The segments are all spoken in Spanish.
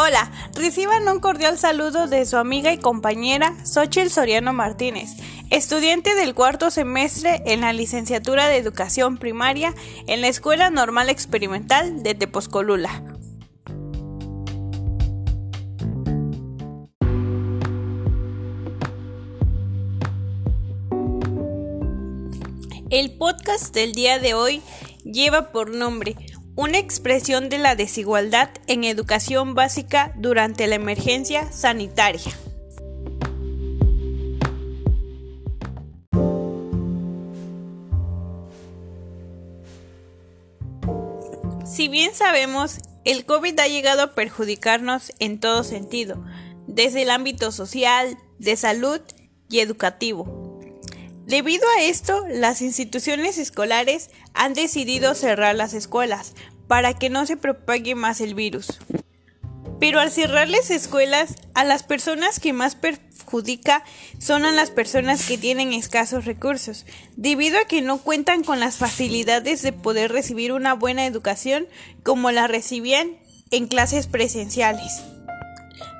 Hola, reciban un cordial saludo de su amiga y compañera Xochitl Soriano Martínez, estudiante del cuarto semestre en la licenciatura de Educación Primaria en la Escuela Normal Experimental de Tepozcolula. El podcast del día de hoy lleva por nombre una expresión de la desigualdad en educación básica durante la emergencia sanitaria. Si bien sabemos, el COVID ha llegado a perjudicarnos en todo sentido, desde el ámbito social, de salud y educativo. Debido a esto, las instituciones escolares han decidido cerrar las escuelas para que no se propague más el virus. Pero al cerrar las escuelas, a las personas que más perjudica son a las personas que tienen escasos recursos, debido a que no cuentan con las facilidades de poder recibir una buena educación como la recibían en clases presenciales.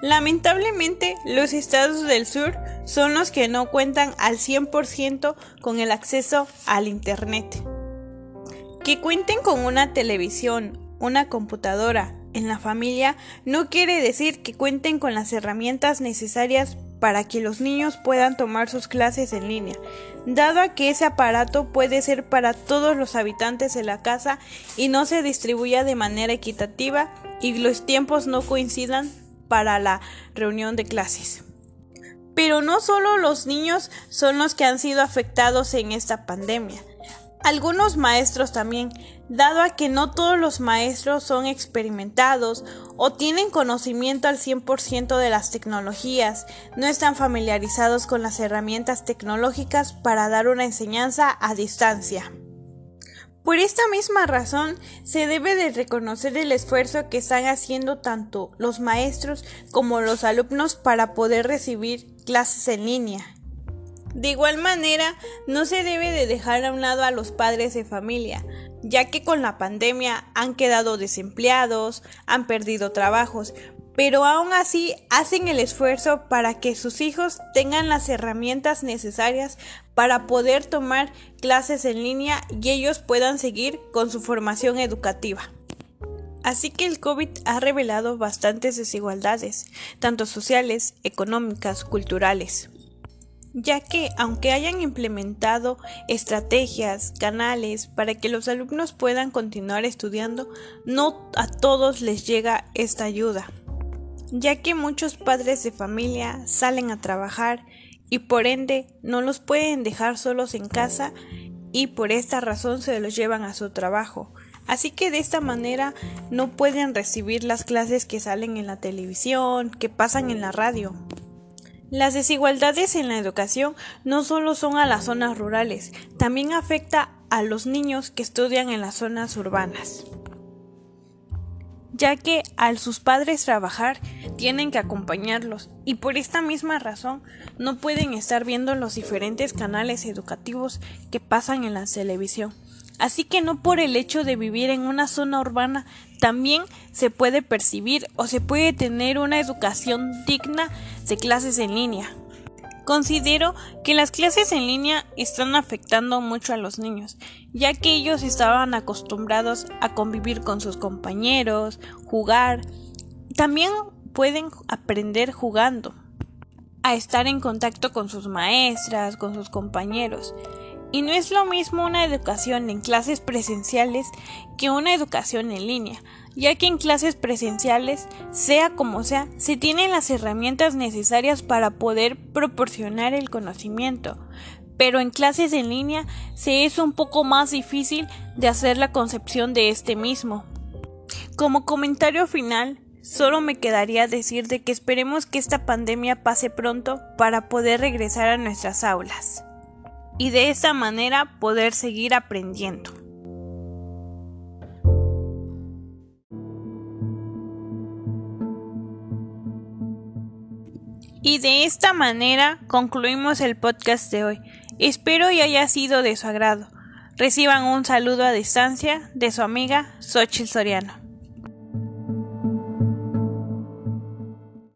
Lamentablemente, los estados del sur son los que no cuentan al 100% con el acceso al Internet. Que cuenten con una televisión, una computadora en la familia no quiere decir que cuenten con las herramientas necesarias para que los niños puedan tomar sus clases en línea, dado a que ese aparato puede ser para todos los habitantes de la casa y no se distribuya de manera equitativa y los tiempos no coincidan para la reunión de clases. Pero no solo los niños son los que han sido afectados en esta pandemia. Algunos maestros también, dado a que no todos los maestros son experimentados o tienen conocimiento al 100% de las tecnologías, no están familiarizados con las herramientas tecnológicas para dar una enseñanza a distancia. Por esta misma razón, se debe de reconocer el esfuerzo que están haciendo tanto los maestros como los alumnos para poder recibir clases en línea. De igual manera, no se debe de dejar a un lado a los padres de familia, ya que con la pandemia han quedado desempleados, han perdido trabajos, pero aún así hacen el esfuerzo para que sus hijos tengan las herramientas necesarias para poder tomar clases en línea y ellos puedan seguir con su formación educativa. Así que el COVID ha revelado bastantes desigualdades, tanto sociales, económicas, culturales ya que aunque hayan implementado estrategias, canales para que los alumnos puedan continuar estudiando, no a todos les llega esta ayuda ya que muchos padres de familia salen a trabajar y por ende no los pueden dejar solos en casa y por esta razón se los llevan a su trabajo. Así que de esta manera no pueden recibir las clases que salen en la televisión, que pasan en la radio. Las desigualdades en la educación no solo son a las zonas rurales, también afecta a los niños que estudian en las zonas urbanas ya que al sus padres trabajar tienen que acompañarlos y por esta misma razón no pueden estar viendo los diferentes canales educativos que pasan en la televisión. Así que no por el hecho de vivir en una zona urbana también se puede percibir o se puede tener una educación digna de clases en línea. Considero que las clases en línea están afectando mucho a los niños, ya que ellos estaban acostumbrados a convivir con sus compañeros, jugar. También pueden aprender jugando, a estar en contacto con sus maestras, con sus compañeros. Y no es lo mismo una educación en clases presenciales que una educación en línea, ya que en clases presenciales, sea como sea, se tienen las herramientas necesarias para poder proporcionar el conocimiento, pero en clases en línea se es un poco más difícil de hacer la concepción de este mismo. Como comentario final, solo me quedaría decir de que esperemos que esta pandemia pase pronto para poder regresar a nuestras aulas y de esta manera poder seguir aprendiendo. Y de esta manera concluimos el podcast de hoy. Espero y haya sido de su agrado. Reciban un saludo a distancia de su amiga Xochitl Soriano.